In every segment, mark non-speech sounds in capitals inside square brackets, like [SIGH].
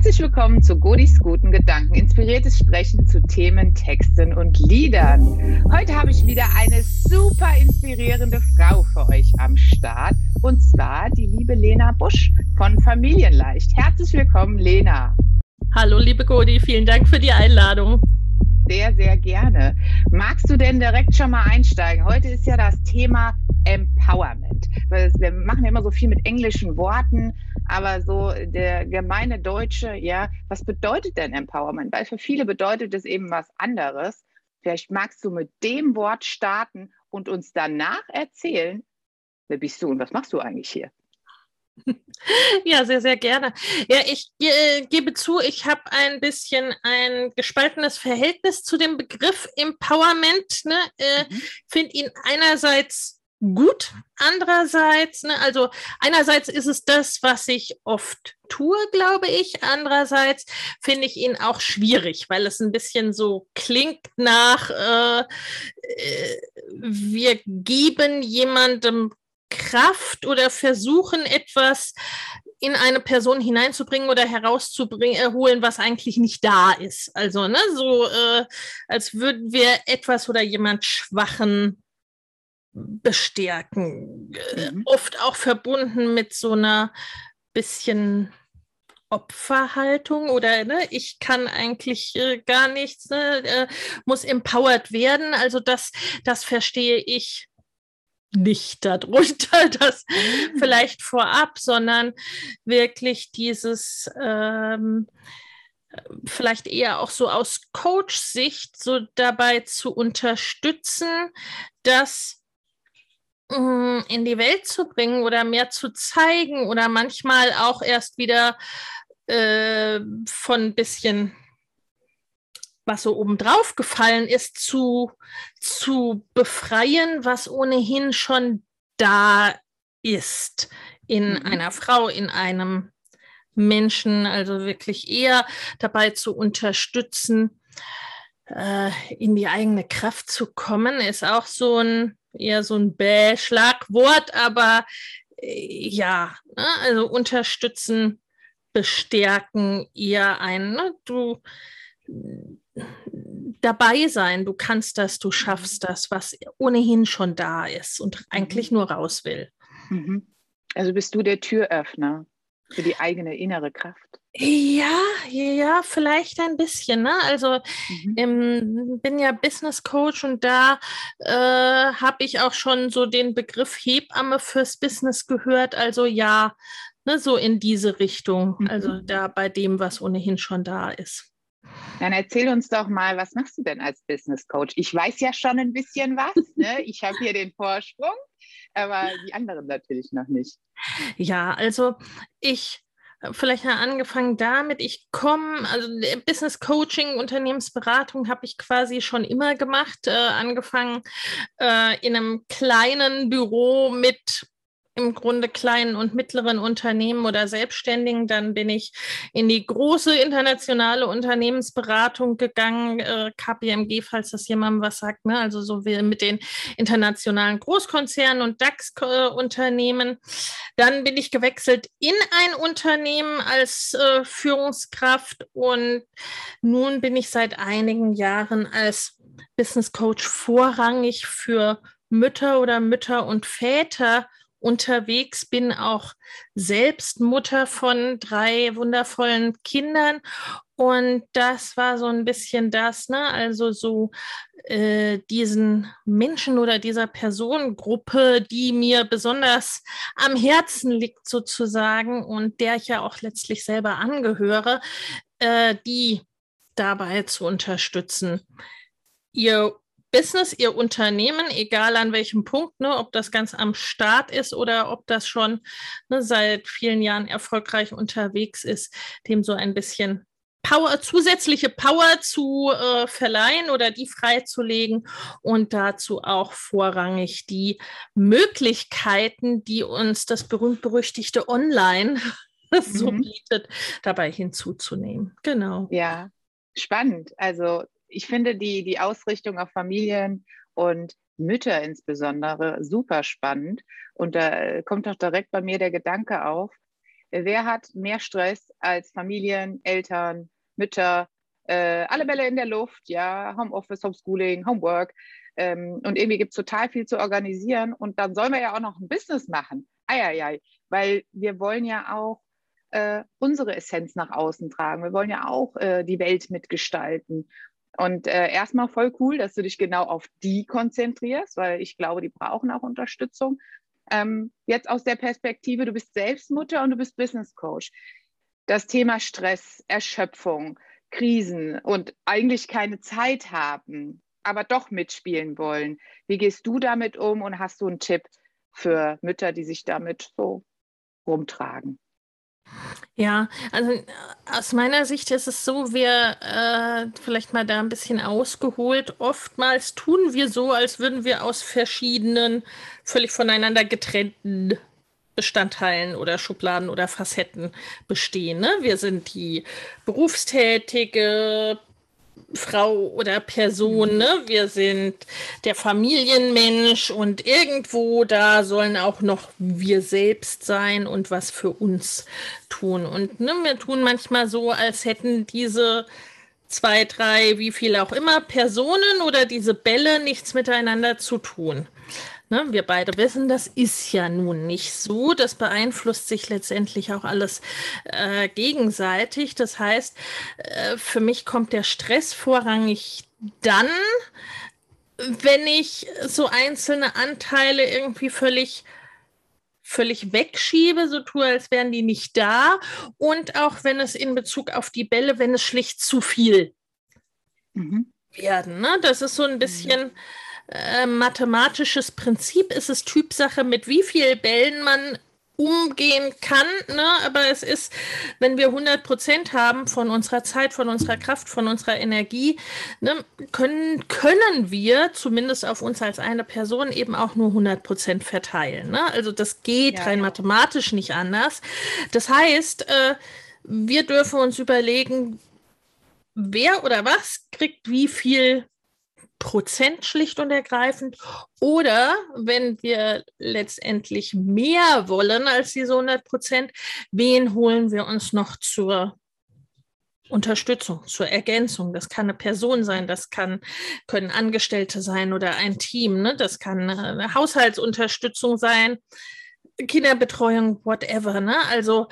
Herzlich willkommen zu Godis guten Gedanken, inspiriertes Sprechen zu Themen, Texten und Liedern. Heute habe ich wieder eine super inspirierende Frau für euch am Start und zwar die liebe Lena Busch von Familienleicht. Herzlich willkommen, Lena. Hallo, liebe Godi, vielen Dank für die Einladung. Sehr, sehr gerne. Magst du denn direkt schon mal einsteigen? Heute ist ja das Thema Empowerment. Wir machen ja immer so viel mit englischen Worten, aber so der gemeine Deutsche, ja, was bedeutet denn Empowerment? Weil für viele bedeutet es eben was anderes. Vielleicht magst du mit dem Wort starten und uns danach erzählen, wer bist du und was machst du eigentlich hier? [LAUGHS] Ja, sehr, sehr gerne. Ja, ich äh, gebe zu, ich habe ein bisschen ein gespaltenes Verhältnis zu dem Begriff Empowerment. Ne? Äh, mhm. Finde ihn einerseits gut. Andererseits, ne, also einerseits ist es das, was ich oft tue, glaube ich. Andererseits finde ich ihn auch schwierig, weil es ein bisschen so klingt nach, äh, äh, wir geben jemandem Kraft oder versuchen etwas in eine Person hineinzubringen oder herauszubringen, erholen, was eigentlich nicht da ist. Also, ne, so äh, als würden wir etwas oder jemand Schwachen bestärken. Äh, mhm. Oft auch verbunden mit so einer bisschen Opferhaltung oder ne, ich kann eigentlich äh, gar nichts, ne, äh, muss empowered werden. Also das, das verstehe ich nicht darunter, [LAUGHS] das mhm. vielleicht vorab, sondern wirklich dieses ähm, vielleicht eher auch so aus Coach-Sicht so dabei zu unterstützen, dass in die Welt zu bringen oder mehr zu zeigen oder manchmal auch erst wieder äh, von ein bisschen was so obendrauf gefallen ist, zu, zu befreien, was ohnehin schon da ist in mhm. einer Frau, in einem Menschen, also wirklich eher dabei zu unterstützen, äh, in die eigene Kraft zu kommen, ist auch so ein eher so ein Bäh-Schlagwort, aber äh, ja, ne, also unterstützen, bestärken, eher ein, ne, du dabei sein, du kannst das, du schaffst das, was ohnehin schon da ist und eigentlich mhm. nur raus will. Mhm. Also bist du der Türöffner für die eigene innere Kraft? Ja, ja, vielleicht ein bisschen. Ne? Also mhm. ähm, bin ja Business Coach und da äh, habe ich auch schon so den Begriff Hebamme fürs Business gehört. Also ja, ne, so in diese Richtung. Mhm. Also da bei dem, was ohnehin schon da ist. Dann erzähl uns doch mal, was machst du denn als Business Coach? Ich weiß ja schon ein bisschen was. Ne? Ich habe hier den Vorsprung, aber die anderen natürlich noch nicht. Ja, also ich vielleicht angefangen damit, ich komme, also Business Coaching, Unternehmensberatung habe ich quasi schon immer gemacht, äh, angefangen äh, in einem kleinen Büro mit im Grunde kleinen und mittleren Unternehmen oder Selbstständigen. Dann bin ich in die große internationale Unternehmensberatung gegangen, äh, KPMG, falls das jemandem was sagt, ne? also so wie mit den internationalen Großkonzernen und DAX-Unternehmen. Dann bin ich gewechselt in ein Unternehmen als äh, Führungskraft und nun bin ich seit einigen Jahren als Business Coach vorrangig für Mütter oder Mütter und Väter unterwegs, bin auch selbst Mutter von drei wundervollen Kindern. Und das war so ein bisschen das, ne? Also so äh, diesen Menschen oder dieser Personengruppe, die mir besonders am Herzen liegt sozusagen und der ich ja auch letztlich selber angehöre, äh, die dabei zu unterstützen, ihr Business, Ihr Unternehmen, egal an welchem Punkt, ne, ob das ganz am Start ist oder ob das schon ne, seit vielen Jahren erfolgreich unterwegs ist, dem so ein bisschen Power, zusätzliche Power zu äh, verleihen oder die freizulegen und dazu auch vorrangig die Möglichkeiten, die uns das berühmt-berüchtigte Online [LAUGHS] so mhm. bietet, dabei hinzuzunehmen. Genau. Ja, spannend. Also ich finde die, die Ausrichtung auf Familien und Mütter insbesondere super spannend. Und da kommt doch direkt bei mir der Gedanke auf, wer hat mehr Stress als Familien, Eltern, Mütter, äh, alle Bälle in der Luft, ja, Homeoffice, Homeschooling, Homework. Ähm, und irgendwie gibt es total viel zu organisieren. Und dann sollen wir ja auch noch ein Business machen. Eieiei, weil wir wollen ja auch äh, unsere Essenz nach außen tragen. Wir wollen ja auch äh, die Welt mitgestalten. Und äh, erstmal voll cool, dass du dich genau auf die konzentrierst, weil ich glaube, die brauchen auch Unterstützung. Ähm, jetzt aus der Perspektive, du bist Selbstmutter und du bist Business Coach. Das Thema Stress, Erschöpfung, Krisen und eigentlich keine Zeit haben, aber doch mitspielen wollen. Wie gehst du damit um und hast du einen Tipp für Mütter, die sich damit so rumtragen? Ja, also äh, aus meiner Sicht ist es so, wir äh, vielleicht mal da ein bisschen ausgeholt. Oftmals tun wir so, als würden wir aus verschiedenen, völlig voneinander getrennten Bestandteilen oder Schubladen oder Facetten bestehen. Ne? Wir sind die berufstätige Frau oder Person, ne? Wir sind der Familienmensch und irgendwo da sollen auch noch wir selbst sein und was für uns tun. Und ne, wir tun manchmal so, als hätten diese zwei, drei, wie viel auch immer Personen oder diese Bälle nichts miteinander zu tun. Ne, wir beide wissen, das ist ja nun nicht so. Das beeinflusst sich letztendlich auch alles äh, gegenseitig. Das heißt, äh, für mich kommt der Stress vorrangig dann, wenn ich so einzelne Anteile irgendwie völlig völlig wegschiebe, so tue, als wären die nicht da. Und auch wenn es in Bezug auf die Bälle, wenn es schlicht zu viel mhm. werden. Ne? Das ist so ein bisschen. Mhm äh, mathematisches Prinzip ist es Typsache, mit wie vielen Bällen man umgehen kann, ne? aber es ist, wenn wir 100 Prozent haben von unserer Zeit, von unserer Kraft, von unserer Energie, ne, können, können wir zumindest auf uns als eine Person eben auch nur 100 Prozent verteilen. Ne? Also das geht ja, rein ja. mathematisch nicht anders. Das heißt, äh, wir dürfen uns überlegen, wer oder was kriegt wie viel Prozent schlicht und ergreifend. Oder wenn wir letztendlich mehr wollen als diese 100 Prozent, wen holen wir uns noch zur Unterstützung, zur Ergänzung. Das kann eine Person sein, das kann, können Angestellte sein oder ein Team. Ne? Das kann eine Haushaltsunterstützung sein, Kinderbetreuung, whatever. Ne? Also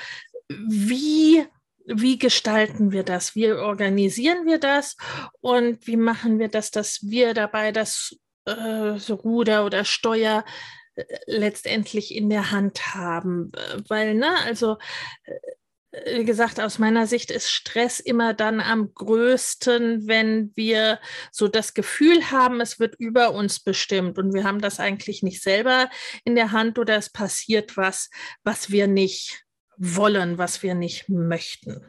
wie wie gestalten wir das? Wie organisieren wir das? Und wie machen wir das, dass wir dabei das äh, so Ruder oder Steuer äh, letztendlich in der Hand haben? Weil, ne, also äh, wie gesagt, aus meiner Sicht ist Stress immer dann am größten, wenn wir so das Gefühl haben, es wird über uns bestimmt und wir haben das eigentlich nicht selber in der Hand oder es passiert was, was wir nicht wollen, was wir nicht möchten.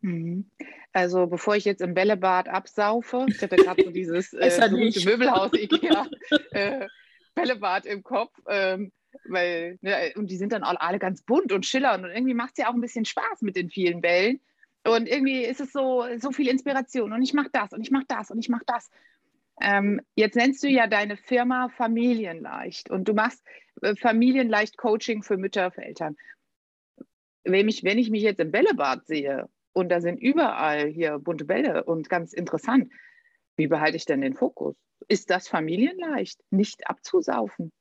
Mhm. Also bevor ich jetzt im Bällebad absaufe, ich hatte gerade so dieses [LAUGHS] äh, Möbelhaus [LAUGHS] Ikea äh, Bällebad im Kopf, ähm, weil ne, und die sind dann alle ganz bunt und schillernd und irgendwie macht es ja auch ein bisschen Spaß mit den vielen Bällen und irgendwie ist es so so viel Inspiration und ich mache das und ich mache das und ich mache das. Ähm, jetzt nennst du ja deine Firma Familienleicht und du machst äh, Familienleicht Coaching für Mütter, für Eltern wenn ich, wenn ich mich jetzt im Bällebad sehe und da sind überall hier bunte Bälle und ganz interessant, wie behalte ich denn den Fokus? Ist das familienleicht, nicht abzusaufen?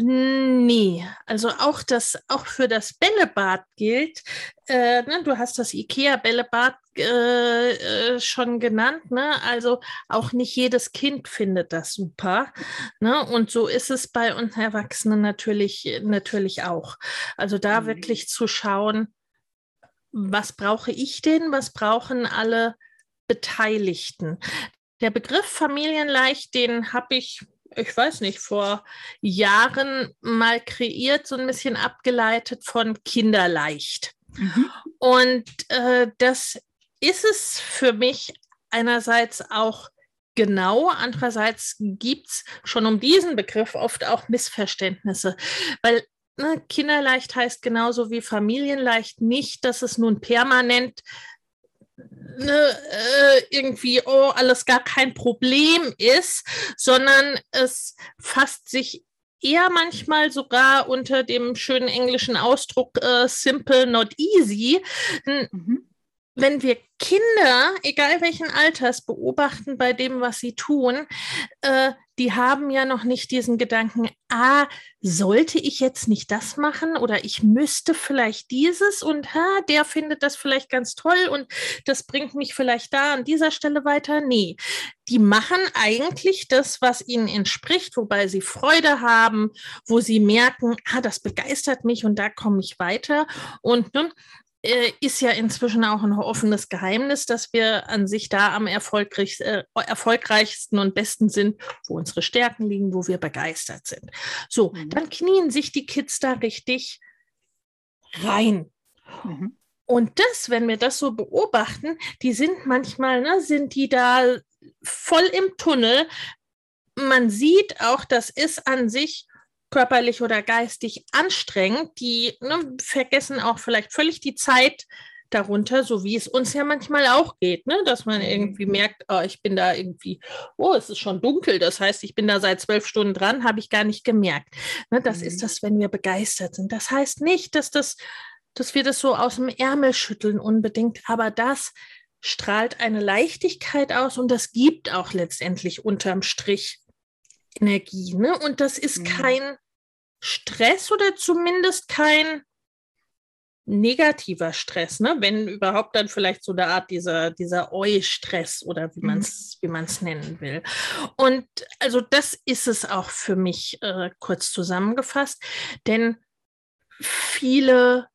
Nee, also auch das, auch für das Bällebad gilt, äh, ne, du hast das IKEA-Bällebad äh, äh, schon genannt, ne? Also auch nicht jedes Kind findet das super. Ne? Und so ist es bei uns Erwachsenen natürlich, natürlich auch. Also da mhm. wirklich zu schauen, was brauche ich denn, was brauchen alle Beteiligten. Der Begriff Familienleicht, den habe ich ich weiß nicht, vor Jahren mal kreiert, so ein bisschen abgeleitet von Kinderleicht. Mhm. Und äh, das ist es für mich einerseits auch genau, andererseits gibt es schon um diesen Begriff oft auch Missverständnisse, weil ne, Kinderleicht heißt genauso wie Familienleicht nicht, dass es nun permanent ne, äh, irgendwie, oh, alles gar kein Problem ist, sondern es fasst sich eher manchmal sogar unter dem schönen englischen Ausdruck äh, simple, not easy. Mhm. Wenn wir Kinder, egal welchen Alters, beobachten bei dem, was sie tun, äh, die haben ja noch nicht diesen Gedanken, ah, sollte ich jetzt nicht das machen oder ich müsste vielleicht dieses und ha, der findet das vielleicht ganz toll und das bringt mich vielleicht da an dieser Stelle weiter. Nee, die machen eigentlich das, was ihnen entspricht, wobei sie Freude haben, wo sie merken, ah, das begeistert mich und da komme ich weiter. Und ne, äh, ist ja inzwischen auch ein offenes Geheimnis, dass wir an sich da am erfolgreich, äh, erfolgreichsten und besten sind, wo unsere Stärken liegen, wo wir begeistert sind. So, mhm. dann knien sich die Kids da richtig rein. Mhm. Und das, wenn wir das so beobachten, die sind manchmal, ne, sind die da voll im Tunnel. Man sieht auch, das ist an sich körperlich oder geistig anstrengend, die ne, vergessen auch vielleicht völlig die Zeit darunter, so wie es uns ja manchmal auch geht, ne? dass man irgendwie mhm. merkt, oh, ich bin da irgendwie, oh, es ist schon dunkel, das heißt, ich bin da seit zwölf Stunden dran, habe ich gar nicht gemerkt. Ne? Das mhm. ist das, wenn wir begeistert sind. Das heißt nicht, dass, das, dass wir das so aus dem Ärmel schütteln unbedingt, aber das strahlt eine Leichtigkeit aus und das gibt auch letztendlich unterm Strich Energie. Ne? Und das ist mhm. kein Stress oder zumindest kein negativer Stress, ne? wenn überhaupt dann vielleicht so eine Art dieser, dieser Eu-Stress oder wie man es mhm. wie nennen will. Und also das ist es auch für mich äh, kurz zusammengefasst, denn viele,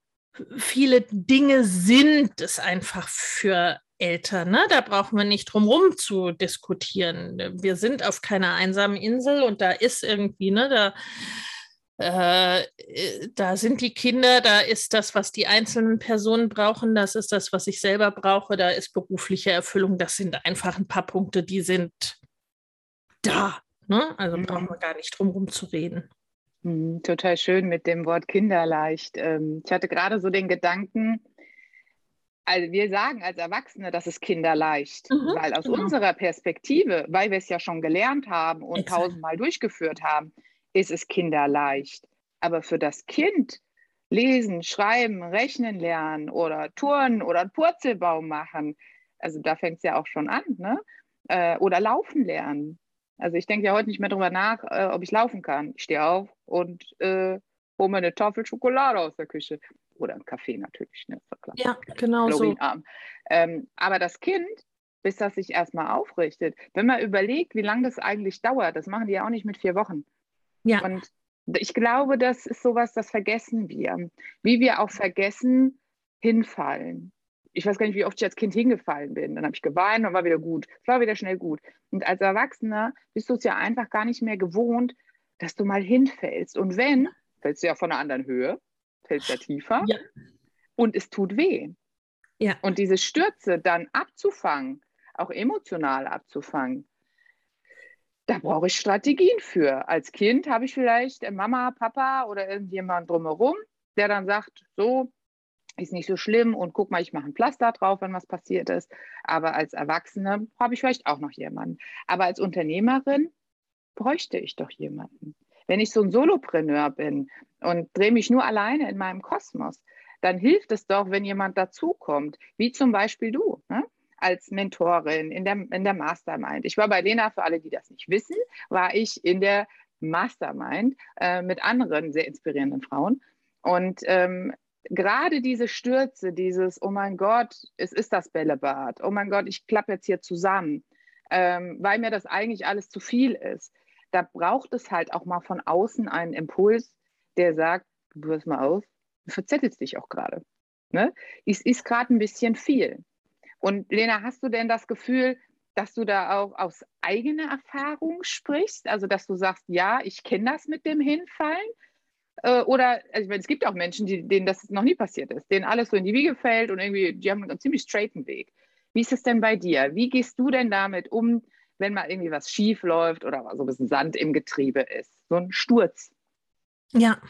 viele Dinge sind es einfach für Eltern. Ne? Da brauchen wir nicht drum rum zu diskutieren. Wir sind auf keiner einsamen Insel und da ist irgendwie, ne, da, äh, da sind die Kinder, da ist das, was die einzelnen Personen brauchen, das ist das, was ich selber brauche, da ist berufliche Erfüllung, das sind einfach ein paar Punkte, die sind da. Ne? Also mhm. brauchen wir gar nicht drum rum zu reden. Mhm, total schön mit dem Wort kinderleicht. Ähm, ich hatte gerade so den Gedanken, also wir sagen als Erwachsene, das ist kinderleicht, mhm, weil aus genau. unserer Perspektive, weil wir es ja schon gelernt haben und Exakt. tausendmal durchgeführt haben, ist es kinderleicht. Aber für das Kind lesen, schreiben, rechnen lernen oder turnen oder einen Purzelbaum machen, also da fängt es ja auch schon an, ne? Äh, oder laufen lernen. Also ich denke ja heute nicht mehr darüber nach, äh, ob ich laufen kann. Ich stehe auf und äh, hole mir eine Tafel Schokolade aus der Küche oder einen Kaffee natürlich. Ne? Ja, genau so. Ähm, aber das Kind, bis das sich erstmal aufrichtet, wenn man überlegt, wie lange das eigentlich dauert, das machen die ja auch nicht mit vier Wochen. Ja. Und ich glaube, das ist sowas, das vergessen wir. Wie wir auch vergessen, hinfallen. Ich weiß gar nicht, wie oft ich als Kind hingefallen bin. Dann habe ich geweint und war wieder gut. Es war wieder schnell gut. Und als Erwachsener bist du es ja einfach gar nicht mehr gewohnt, dass du mal hinfällst. Und wenn, fällst du ja von einer anderen Höhe, fällst ja tiefer. Ja. Und es tut weh. Ja. Und diese Stürze dann abzufangen, auch emotional abzufangen, da brauche ich Strategien für. Als Kind habe ich vielleicht Mama, Papa oder irgendjemand drumherum, der dann sagt, so, ist nicht so schlimm und guck mal, ich mache ein Pflaster drauf, wenn was passiert ist. Aber als Erwachsene habe ich vielleicht auch noch jemanden. Aber als Unternehmerin bräuchte ich doch jemanden. Wenn ich so ein Solopreneur bin und drehe mich nur alleine in meinem Kosmos, dann hilft es doch, wenn jemand dazukommt, wie zum Beispiel du. Ne? als Mentorin in der, in der Mastermind. Ich war bei Lena, für alle, die das nicht wissen, war ich in der Mastermind äh, mit anderen sehr inspirierenden Frauen. Und ähm, gerade diese Stürze, dieses, oh mein Gott, es ist das Bällebad, oh mein Gott, ich klappe jetzt hier zusammen, ähm, weil mir das eigentlich alles zu viel ist da braucht es halt auch mal von außen einen Impuls, der sagt, du hörst mal auf, du verzettelst dich auch gerade. Ne? Es ist gerade ein bisschen viel. Und Lena, hast du denn das Gefühl, dass du da auch aus eigener Erfahrung sprichst? Also, dass du sagst, ja, ich kenne das mit dem Hinfallen? Äh, oder, also, es gibt auch Menschen, die, denen das noch nie passiert ist, denen alles so in die Wiege fällt und irgendwie, die haben einen ziemlich straighten Weg. Wie ist es denn bei dir? Wie gehst du denn damit um, wenn mal irgendwie was schief läuft oder so ein bisschen Sand im Getriebe ist. So ein Sturz. Ja,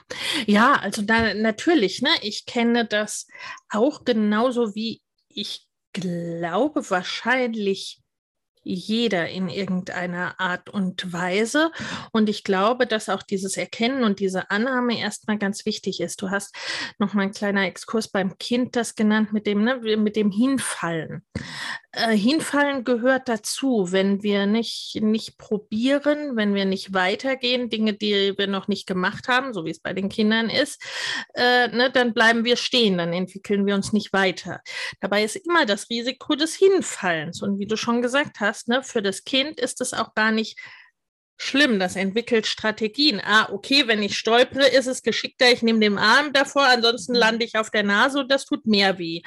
ja, also da natürlich, ne? Ich kenne das auch genauso wie ich glaube wahrscheinlich jeder in irgendeiner Art und Weise. Und ich glaube, dass auch dieses Erkennen und diese Annahme erstmal ganz wichtig ist. Du hast noch mal ein kleiner Exkurs beim Kind das genannt mit dem, ne, mit dem Hinfallen. Äh, hinfallen gehört dazu, wenn wir nicht, nicht probieren, wenn wir nicht weitergehen, Dinge, die wir noch nicht gemacht haben, so wie es bei den Kindern ist, äh, ne, dann bleiben wir stehen, dann entwickeln wir uns nicht weiter. Dabei ist immer das Risiko des Hinfallens. Und wie du schon gesagt hast, ne, für das Kind ist es auch gar nicht schlimm. Das entwickelt Strategien. Ah, okay, wenn ich stolpere, ist es geschickter, ich nehme den Arm davor, ansonsten lande ich auf der Nase und das tut mehr weh.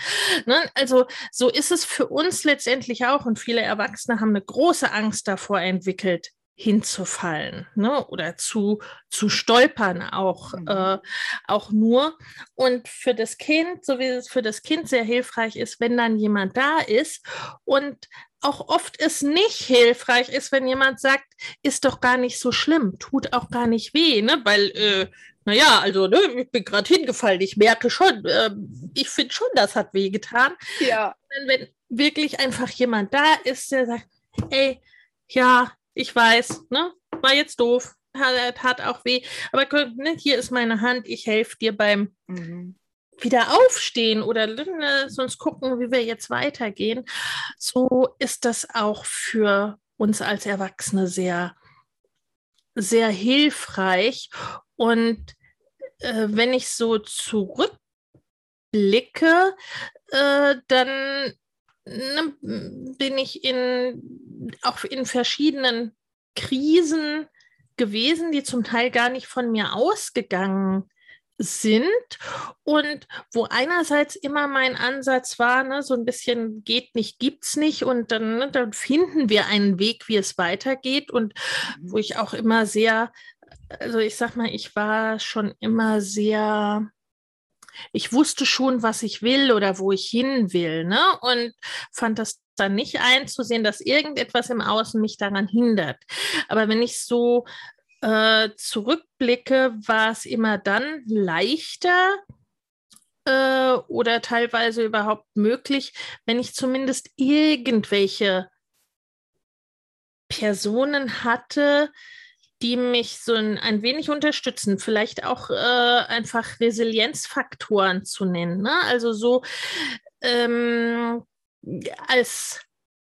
Ne? Also so ist es für uns letztendlich auch und viele Erwachsene haben eine große Angst davor entwickelt, hinzufallen ne? oder zu, zu stolpern auch, mhm. äh, auch nur. Und für das Kind, so wie es für das Kind sehr hilfreich ist, wenn dann jemand da ist und auch oft es nicht hilfreich ist, wenn jemand sagt, ist doch gar nicht so schlimm, tut auch gar nicht weh, ne? weil, äh, naja, also ne, ich bin gerade hingefallen, ich merke schon, äh, ich finde schon, das hat weh getan. Ja. Wenn, wenn wirklich einfach jemand da ist, der sagt, ey, ja, ich weiß, ne, war jetzt doof, hat, hat auch weh, aber ne, hier ist meine Hand, ich helfe dir beim mhm wieder aufstehen oder ne, sonst gucken, wie wir jetzt weitergehen. So ist das auch für uns als Erwachsene sehr, sehr hilfreich. Und äh, wenn ich so zurückblicke, äh, dann ne, bin ich in, auch in verschiedenen Krisen gewesen, die zum Teil gar nicht von mir ausgegangen sind. Und wo einerseits immer mein Ansatz war, ne, so ein bisschen geht nicht, gibt's nicht. Und dann, ne, dann finden wir einen Weg, wie es weitergeht. Und wo ich auch immer sehr, also ich sag mal, ich war schon immer sehr, ich wusste schon, was ich will oder wo ich hin will, ne, und fand das dann nicht einzusehen, dass irgendetwas im Außen mich daran hindert. Aber wenn ich so äh, zurückblicke, war es immer dann leichter äh, oder teilweise überhaupt möglich, wenn ich zumindest irgendwelche Personen hatte, die mich so ein, ein wenig unterstützen, vielleicht auch äh, einfach Resilienzfaktoren zu nennen. Ne? Also so ähm, als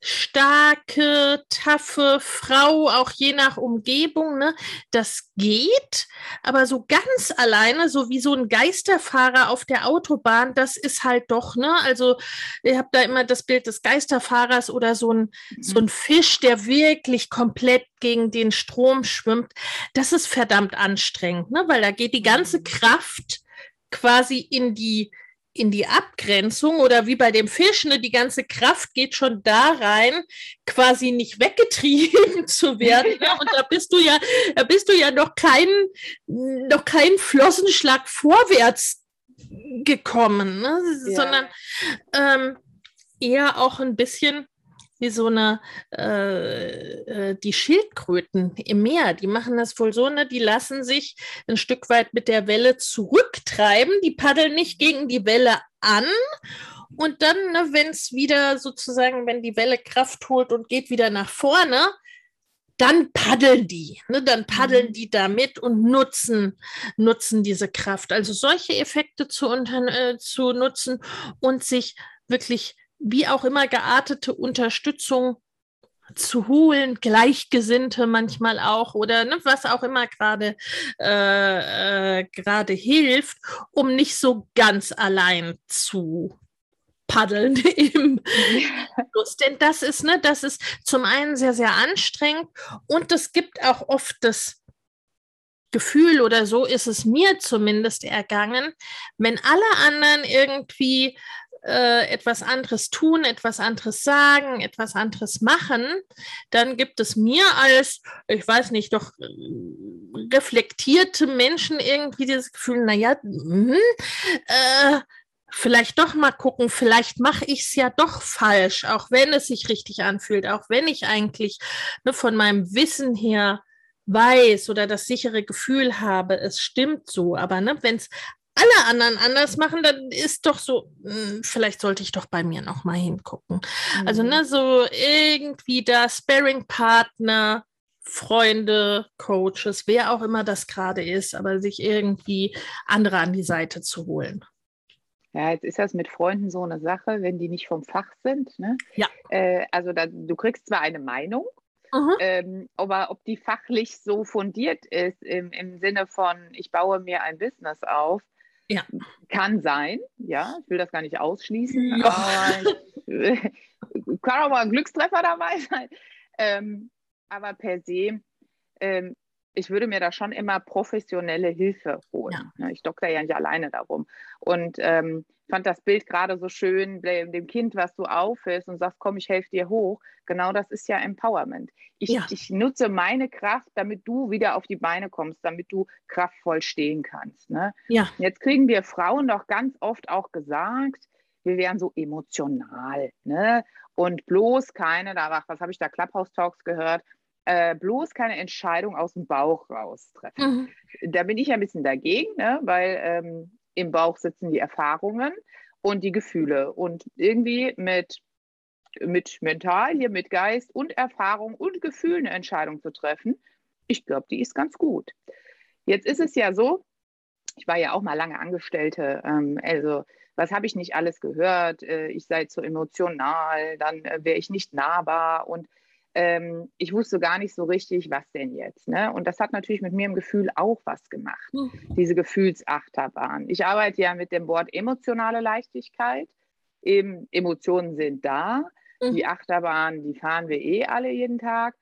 starke, taffe Frau, auch je nach Umgebung, ne? Das geht, aber so ganz alleine, so wie so ein Geisterfahrer auf der Autobahn, das ist halt doch, ne? Also, ich habe da immer das Bild des Geisterfahrers oder so ein, mhm. so ein Fisch, der wirklich komplett gegen den Strom schwimmt. Das ist verdammt anstrengend, ne? Weil da geht die ganze mhm. Kraft quasi in die in die Abgrenzung oder wie bei dem Fisch, ne, die ganze Kraft geht schon da rein, quasi nicht weggetrieben [LAUGHS] zu werden. Ne? Und da bist du ja, da bist du ja noch keinen, noch keinen Flossenschlag vorwärts gekommen, ne? ja. sondern ähm, eher auch ein bisschen wie so eine, äh, äh, die Schildkröten im Meer, die machen das wohl so, ne? die lassen sich ein Stück weit mit der Welle zurücktreiben, die paddeln nicht gegen die Welle an. Und dann, ne, wenn es wieder sozusagen, wenn die Welle Kraft holt und geht wieder nach vorne, dann paddeln die, ne? dann paddeln mhm. die damit und nutzen, nutzen diese Kraft. Also solche Effekte zu, unter, äh, zu nutzen und sich wirklich wie auch immer geartete Unterstützung zu holen, Gleichgesinnte manchmal auch oder ne, was auch immer gerade äh, äh, hilft, um nicht so ganz allein zu paddeln [LAUGHS] im Fluss. Denn das ist, ne, das ist zum einen sehr, sehr anstrengend und es gibt auch oft das Gefühl oder so ist es mir zumindest ergangen, wenn alle anderen irgendwie äh, etwas anderes tun, etwas anderes sagen, etwas anderes machen, dann gibt es mir als, ich weiß nicht, doch äh, reflektierte Menschen irgendwie dieses Gefühl, naja, mh, äh, vielleicht doch mal gucken, vielleicht mache ich es ja doch falsch, auch wenn es sich richtig anfühlt, auch wenn ich eigentlich ne, von meinem Wissen her weiß oder das sichere Gefühl habe, es stimmt so. Aber ne, wenn es alle anderen anders machen, dann ist doch so, hm, vielleicht sollte ich doch bei mir noch mal hingucken. Also, mhm. Also, ne, so irgendwie da Sparing-Partner, Freunde, Coaches, wer auch immer das gerade ist, aber sich irgendwie andere an die Seite zu holen. Ja, jetzt ist das mit Freunden so eine Sache, wenn die nicht vom Fach sind. Ne? Ja. Äh, also da, du kriegst zwar eine Meinung, mhm. ähm, aber ob die fachlich so fundiert ist im, im Sinne von, ich baue mir ein Business auf, ja. kann sein. Ja, ich will das gar nicht ausschließen, ja. aber kann auch mal ein Glückstreffer dabei sein. Ähm, aber per se ähm, ich würde mir da schon immer professionelle Hilfe holen. Ja. Ne, ich dokter ja nicht alleine darum. Und ähm, fand das Bild gerade so schön, dem Kind, was du aufhältst und sagst, komm, ich helfe dir hoch. Genau das ist ja Empowerment. Ich, ja. ich nutze meine Kraft, damit du wieder auf die Beine kommst, damit du kraftvoll stehen kannst. Ne? Ja. Jetzt kriegen wir Frauen doch ganz oft auch gesagt, wir wären so emotional. Ne? Und bloß keine, da, was habe ich da, Clubhouse Talks gehört, äh, bloß keine Entscheidung aus dem Bauch raus treffen. Mhm. Da bin ich ein bisschen dagegen, ne? weil ähm, im Bauch sitzen die Erfahrungen und die Gefühle. Und irgendwie mit, mit mental, hier mit Geist und Erfahrung und Gefühl eine Entscheidung zu treffen, ich glaube, die ist ganz gut. Jetzt ist es ja so, ich war ja auch mal lange Angestellte, ähm, also was habe ich nicht alles gehört? Äh, ich sei zu emotional, dann äh, wäre ich nicht nahbar und ähm, ich wusste gar nicht so richtig, was denn jetzt. Ne? Und das hat natürlich mit mir im Gefühl auch was gemacht, mhm. diese Gefühlsachterbahn. Ich arbeite ja mit dem Wort emotionale Leichtigkeit. Eben, Emotionen sind da. Mhm. Die Achterbahn, die fahren wir eh alle jeden Tag.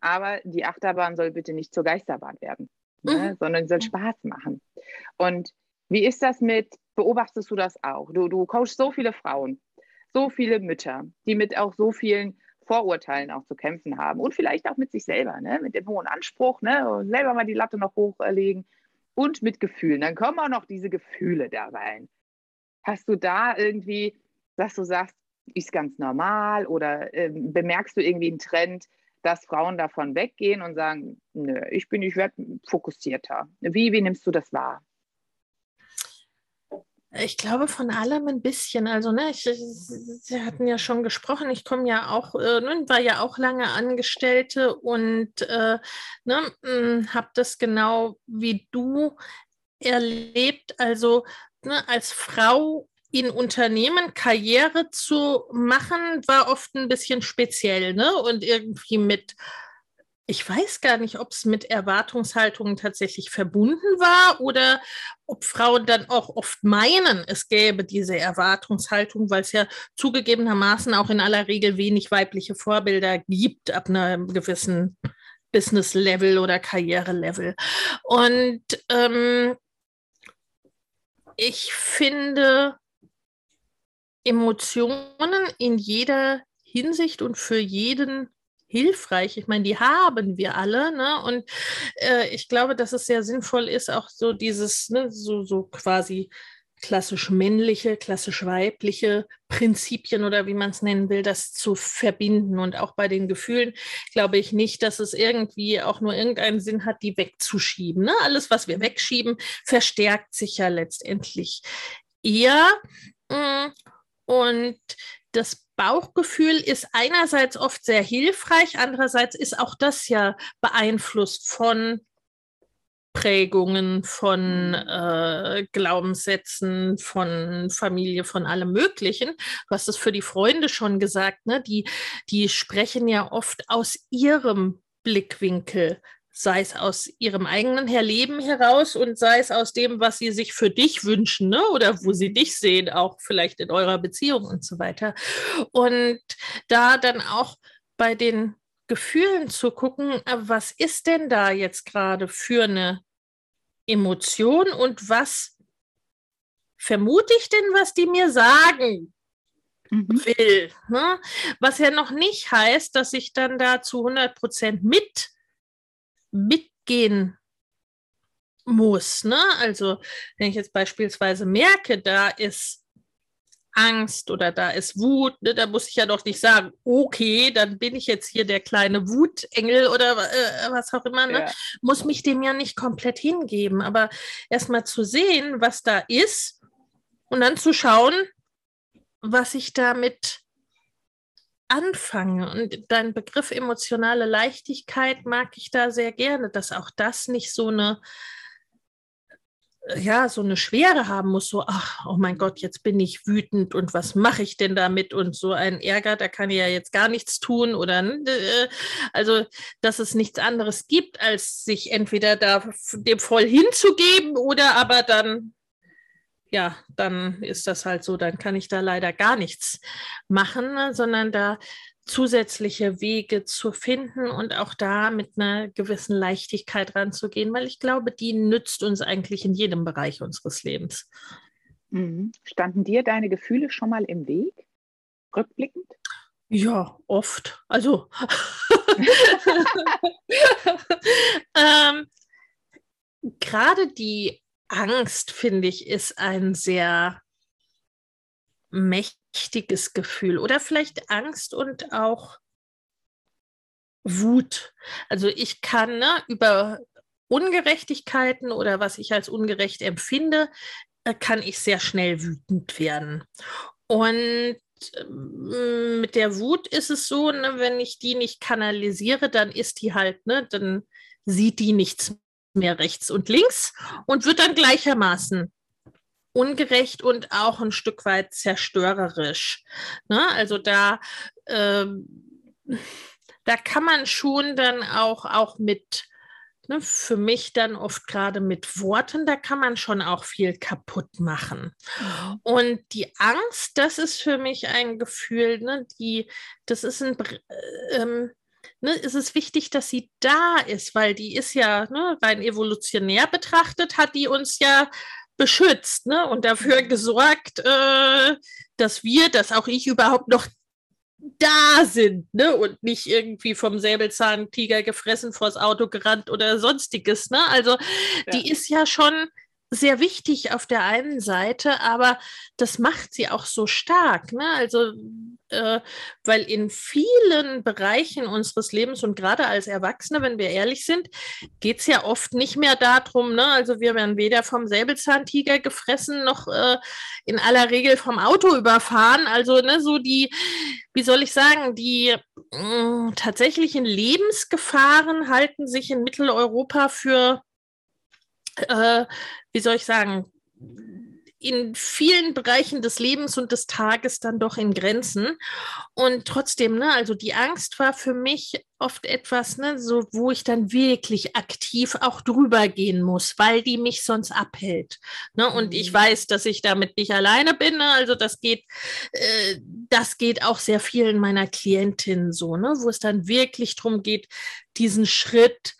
Aber die Achterbahn soll bitte nicht zur Geisterbahn werden, ne? mhm. ne? sondern soll Spaß machen. Und wie ist das mit, beobachtest du das auch? Du, du coachst so viele Frauen, so viele Mütter, die mit auch so vielen Vorurteilen auch zu kämpfen haben und vielleicht auch mit sich selber, ne? mit dem hohen Anspruch, ne? selber mal die Latte noch hochlegen und mit Gefühlen. Dann kommen auch noch diese Gefühle da rein. Hast du da irgendwie, dass du sagst, ist ganz normal oder äh, bemerkst du irgendwie einen Trend, dass Frauen davon weggehen und sagen, nö, ich bin, ich werde fokussierter. Wie, wie nimmst du das wahr? Ich glaube von allem ein bisschen. Also, ne, ich, Sie hatten ja schon gesprochen, ich komme ja auch, äh, war ja auch lange Angestellte und äh, ne, hm, habe das genau wie du erlebt. Also ne, als Frau in Unternehmen Karriere zu machen, war oft ein bisschen speziell, ne? Und irgendwie mit ich weiß gar nicht, ob es mit Erwartungshaltungen tatsächlich verbunden war oder ob Frauen dann auch oft meinen, es gäbe diese Erwartungshaltung, weil es ja zugegebenermaßen auch in aller Regel wenig weibliche Vorbilder gibt ab einem gewissen Business-Level oder Karriere-Level. Und ähm, ich finde Emotionen in jeder Hinsicht und für jeden hilfreich. Ich meine, die haben wir alle, ne? Und äh, ich glaube, dass es sehr sinnvoll ist, auch so dieses, ne, so, so quasi klassisch männliche, klassisch weibliche Prinzipien oder wie man es nennen will, das zu verbinden. Und auch bei den Gefühlen glaube ich nicht, dass es irgendwie auch nur irgendeinen Sinn hat, die wegzuschieben. Ne? Alles, was wir wegschieben, verstärkt sich ja letztendlich eher. Mm, und das Bauchgefühl ist einerseits oft sehr hilfreich, andererseits ist auch das ja beeinflusst von Prägungen, von äh, Glaubenssätzen, von Familie, von allem Möglichen. Du hast es für die Freunde schon gesagt, ne? die, die sprechen ja oft aus ihrem Blickwinkel sei es aus ihrem eigenen Leben heraus und sei es aus dem, was sie sich für dich wünschen, ne? oder wo sie dich sehen, auch vielleicht in eurer Beziehung und so weiter. Und da dann auch bei den Gefühlen zu gucken, äh, was ist denn da jetzt gerade für eine Emotion und was vermute ich denn, was die mir sagen mhm. will. Ne? Was ja noch nicht heißt, dass ich dann da zu 100 Prozent mit mitgehen muss. Ne? Also wenn ich jetzt beispielsweise merke, da ist Angst oder da ist Wut, ne, da muss ich ja doch nicht sagen, okay, dann bin ich jetzt hier der kleine Wutengel oder äh, was auch immer, ne? Ja. muss mich dem ja nicht komplett hingeben, aber erstmal zu sehen, was da ist und dann zu schauen, was ich damit anfange. Und dein Begriff emotionale Leichtigkeit mag ich da sehr gerne, dass auch das nicht so eine ja, so eine Schwere haben muss, so, ach, oh mein Gott, jetzt bin ich wütend und was mache ich denn damit? Und so ein Ärger, da kann ich ja jetzt gar nichts tun oder, äh, also, dass es nichts anderes gibt, als sich entweder da dem voll hinzugeben oder aber dann, ja, dann ist das halt so, dann kann ich da leider gar nichts machen, sondern da zusätzliche Wege zu finden und auch da mit einer gewissen Leichtigkeit ranzugehen, weil ich glaube, die nützt uns eigentlich in jedem Bereich unseres Lebens. Mhm. Standen dir deine Gefühle schon mal im Weg, rückblickend? Ja, oft. Also [LAUGHS] [LAUGHS] ähm, gerade die Angst, finde ich, ist ein sehr mächtiges Gefühl oder vielleicht Angst und auch Wut. Also ich kann ne, über Ungerechtigkeiten oder was ich als ungerecht empfinde, äh, kann ich sehr schnell wütend werden. Und ähm, mit der Wut ist es so, ne, wenn ich die nicht kanalisiere, dann ist die halt, ne, dann sieht die nichts mehr rechts und links und wird dann gleichermaßen ungerecht und auch ein Stück weit zerstörerisch. Ne? Also da, ähm, da kann man schon dann auch, auch mit, ne, für mich dann oft gerade mit Worten, da kann man schon auch viel kaputt machen. Mhm. Und die Angst, das ist für mich ein Gefühl, ne, die, das ist ein, ähm, ne, ist es wichtig, dass sie da ist, weil die ist ja ne, rein evolutionär betrachtet, hat die uns ja beschützt ne? und dafür mhm. gesorgt, äh, dass wir, dass auch ich überhaupt noch da sind ne? und nicht irgendwie vom Säbelzahntiger gefressen, vors Auto gerannt oder sonstiges. Ne? Also ja. die ist ja schon sehr wichtig auf der einen Seite, aber das macht sie auch so stark. Ne? Also, äh, weil in vielen Bereichen unseres Lebens und gerade als Erwachsene, wenn wir ehrlich sind, geht es ja oft nicht mehr darum, ne? also wir werden weder vom Säbelzahntiger gefressen, noch äh, in aller Regel vom Auto überfahren. Also ne, so die, wie soll ich sagen, die mh, mm, tatsächlichen Lebensgefahren halten sich in Mitteleuropa für äh, wie soll ich sagen, in vielen Bereichen des Lebens und des Tages dann doch in Grenzen. Und trotzdem, ne, also die Angst war für mich oft etwas, ne, so wo ich dann wirklich aktiv auch drüber gehen muss, weil die mich sonst abhält. Ne? Und mhm. ich weiß, dass ich damit nicht alleine bin. Ne? Also das geht, äh, das geht auch sehr vielen meiner Klientinnen so, ne, wo es dann wirklich darum geht, diesen Schritt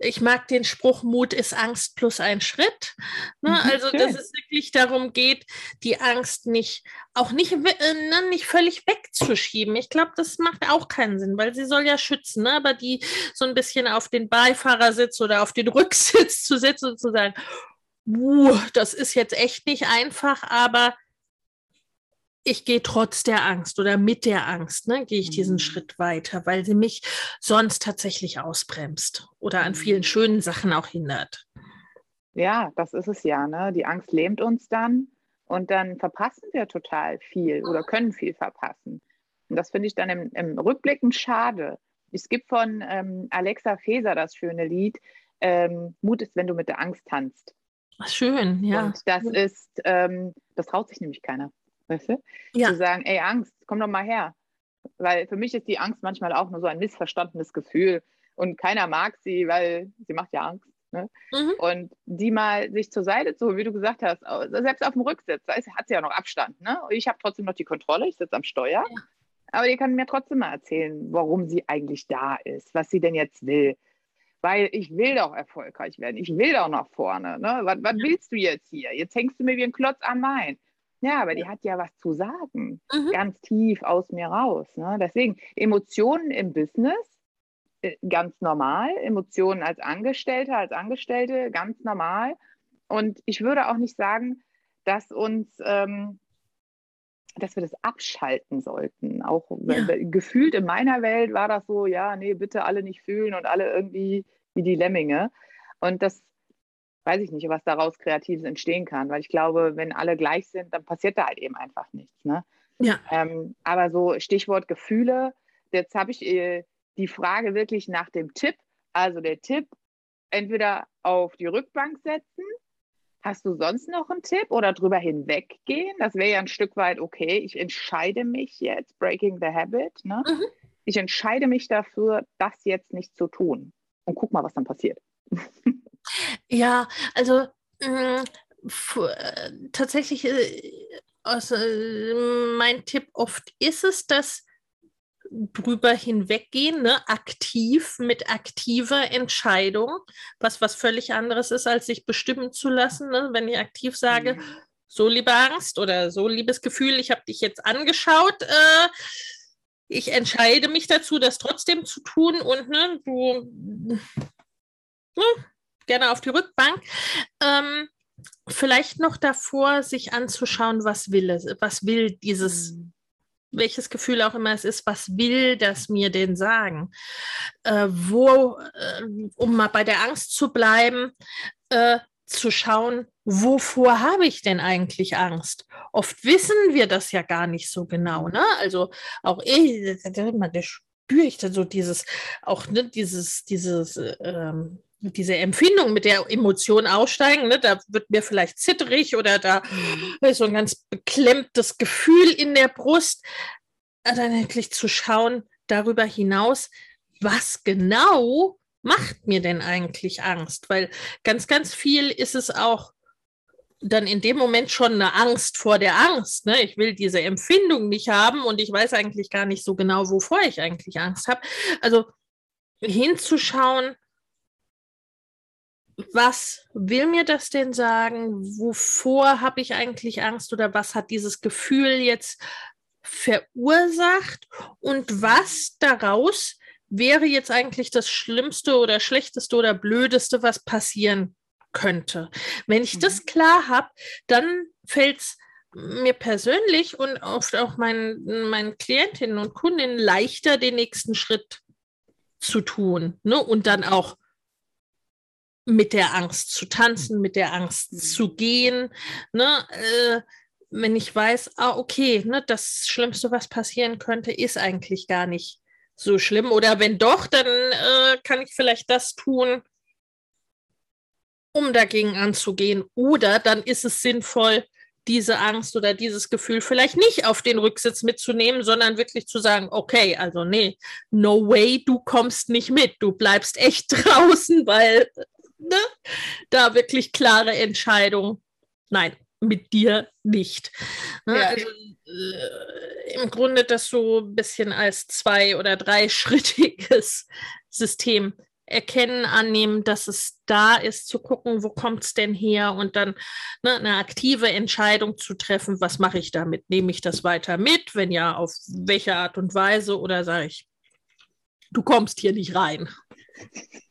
ich mag den Spruch, Mut ist Angst plus ein Schritt. Ne? Mhm, also, dass es wirklich darum geht, die Angst nicht, auch nicht, äh, ne, nicht völlig wegzuschieben. Ich glaube, das macht auch keinen Sinn, weil sie soll ja schützen, ne? aber die so ein bisschen auf den Beifahrersitz oder auf den [LAUGHS] Rücksitz zu setzen und zu sagen, das ist jetzt echt nicht einfach, aber ich gehe trotz der Angst oder mit der Angst, ne, gehe ich diesen mhm. Schritt weiter, weil sie mich sonst tatsächlich ausbremst oder an vielen mhm. schönen Sachen auch hindert. Ja, das ist es ja. Ne? Die Angst lähmt uns dann und dann verpassen wir total viel oder können viel verpassen. Und das finde ich dann im, im Rückblicken schade. Es gibt von ähm, Alexa Feser das schöne Lied, ähm, Mut ist, wenn du mit der Angst tanzt. Schön, ja. Und das ist, ähm, das traut sich nämlich keiner weißt du? Ja. Zu sagen, ey, Angst, komm doch mal her. Weil für mich ist die Angst manchmal auch nur so ein missverstandenes Gefühl und keiner mag sie, weil sie macht ja Angst. Ne? Mhm. Und die mal sich zur Seite zu, wie du gesagt hast, selbst auf dem Rücksitz, da hat sie ja noch Abstand. Ne? Ich habe trotzdem noch die Kontrolle, ich sitze am Steuer. Ja. Aber die kann mir trotzdem mal erzählen, warum sie eigentlich da ist, was sie denn jetzt will. Weil ich will doch erfolgreich werden, ich will doch nach vorne. Ne? Was, was willst du jetzt hier? Jetzt hängst du mir wie ein Klotz am Bein. Ja, aber die hat ja was zu sagen, mhm. ganz tief aus mir raus. Ne? Deswegen Emotionen im Business, äh, ganz normal, Emotionen als Angestellter, als Angestellte, ganz normal. Und ich würde auch nicht sagen, dass uns ähm, dass wir das abschalten sollten. Auch ja. gefühlt in meiner Welt war das so, ja, nee, bitte alle nicht fühlen und alle irgendwie wie die Lemminge. Und das weiß ich nicht, was daraus Kreatives entstehen kann, weil ich glaube, wenn alle gleich sind, dann passiert da halt eben einfach nichts. Ne? Ja. Ähm, aber so Stichwort Gefühle, jetzt habe ich äh, die Frage wirklich nach dem Tipp. Also der Tipp, entweder auf die Rückbank setzen. Hast du sonst noch einen Tipp oder drüber hinweggehen? Das wäre ja ein Stück weit okay. Ich entscheide mich jetzt, breaking the habit. Ne? Mhm. Ich entscheide mich dafür, das jetzt nicht zu tun. Und guck mal, was dann passiert. [LAUGHS] Ja, also mh, äh, tatsächlich, äh, also, mein Tipp oft ist es, dass drüber hinweggehen, ne? aktiv mit aktiver Entscheidung, was was völlig anderes ist, als sich bestimmen zu lassen. Ne? Wenn ich aktiv sage, mhm. so liebe Angst oder so liebes Gefühl, ich habe dich jetzt angeschaut, äh, ich entscheide mich dazu, das trotzdem zu tun und ne, du ne, gerne auf die Rückbank. Ähm, vielleicht noch davor, sich anzuschauen, was will es, was will dieses mhm welches Gefühl auch immer es ist, was will das mir denn sagen? Äh, wo, äh, um mal bei der Angst zu bleiben, äh, zu schauen, wovor habe ich denn eigentlich Angst? Oft wissen wir das ja gar nicht so genau. Ne? Also auch ich, da spüre ich da so dieses, auch ne, dieses, dieses ähm, diese Empfindung mit der Emotion aussteigen, ne, da wird mir vielleicht zitterig oder da mhm. ist so ein ganz beklemmtes Gefühl in der Brust. Dann endlich zu schauen darüber hinaus, was genau macht mir denn eigentlich Angst? Weil ganz, ganz viel ist es auch dann in dem Moment schon eine Angst vor der Angst. Ne? Ich will diese Empfindung nicht haben und ich weiß eigentlich gar nicht so genau, wovor ich eigentlich Angst habe. Also hinzuschauen, was will mir das denn sagen? Wovor habe ich eigentlich Angst oder was hat dieses Gefühl jetzt verursacht und was daraus wäre jetzt eigentlich das Schlimmste oder Schlechteste oder Blödeste, was passieren könnte? Wenn ich mhm. das klar habe, dann fällt es mir persönlich und oft auch meinen, meinen Klientinnen und Kundinnen leichter, den nächsten Schritt zu tun ne? und dann auch mit der Angst zu tanzen, mit der Angst mhm. zu gehen. Ne? Äh, wenn ich weiß, ah, okay, ne, das Schlimmste, was passieren könnte, ist eigentlich gar nicht so schlimm. Oder wenn doch, dann äh, kann ich vielleicht das tun, um dagegen anzugehen. Oder dann ist es sinnvoll, diese Angst oder dieses Gefühl vielleicht nicht auf den Rücksitz mitzunehmen, sondern wirklich zu sagen, okay, also nee, no way, du kommst nicht mit, du bleibst echt [LAUGHS] draußen, weil ne, da wirklich klare Entscheidung. Nein, mit dir nicht. Ne? Ja. Also, äh, Im Grunde das so ein bisschen als zwei- oder dreischrittiges [LAUGHS] System erkennen, annehmen, dass es da ist, zu gucken, wo kommt es denn her und dann ne, eine aktive Entscheidung zu treffen, was mache ich damit? Nehme ich das weiter mit? Wenn ja, auf welche Art und Weise? Oder sage ich, du kommst hier nicht rein? [LAUGHS]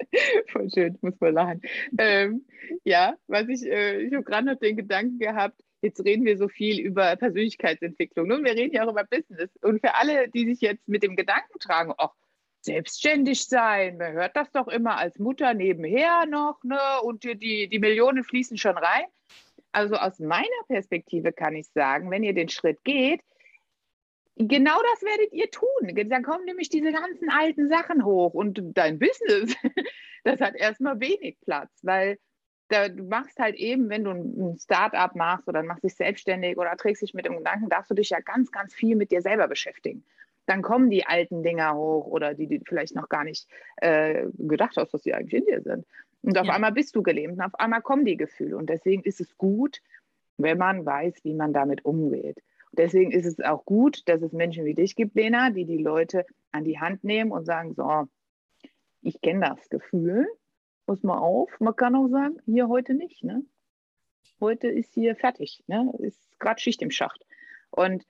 [LAUGHS] Voll schön, muss man lachen. Ähm, ja, was ich, äh, ich habe gerade noch den Gedanken gehabt, jetzt reden wir so viel über Persönlichkeitsentwicklung und wir reden ja auch über Business. Und für alle, die sich jetzt mit dem Gedanken tragen, ach, selbstständig sein, man hört das doch immer als Mutter nebenher noch, ne? Und die, die Millionen fließen schon rein. Also aus meiner Perspektive kann ich sagen, wenn ihr den Schritt geht, Genau das werdet ihr tun. Dann kommen nämlich diese ganzen alten Sachen hoch und dein Business, [LAUGHS] das hat erstmal wenig Platz, weil da, du machst halt eben, wenn du ein Start-up machst oder machst dich selbstständig oder trägst dich mit dem Gedanken, darfst du dich ja ganz, ganz viel mit dir selber beschäftigen. Dann kommen die alten Dinger hoch oder die, die vielleicht noch gar nicht äh, gedacht hast, dass sie eigentlich in dir sind. Und auf ja. einmal bist du gelähmt und auf einmal kommen die Gefühle. Und deswegen ist es gut, wenn man weiß, wie man damit umgeht. Deswegen ist es auch gut, dass es Menschen wie dich gibt, Lena, die die Leute an die Hand nehmen und sagen, so, ich kenne das Gefühl, muss mal auf. Man kann auch sagen, hier heute nicht. Ne? Heute ist hier fertig. Ne? Ist gerade Schicht im Schacht. Und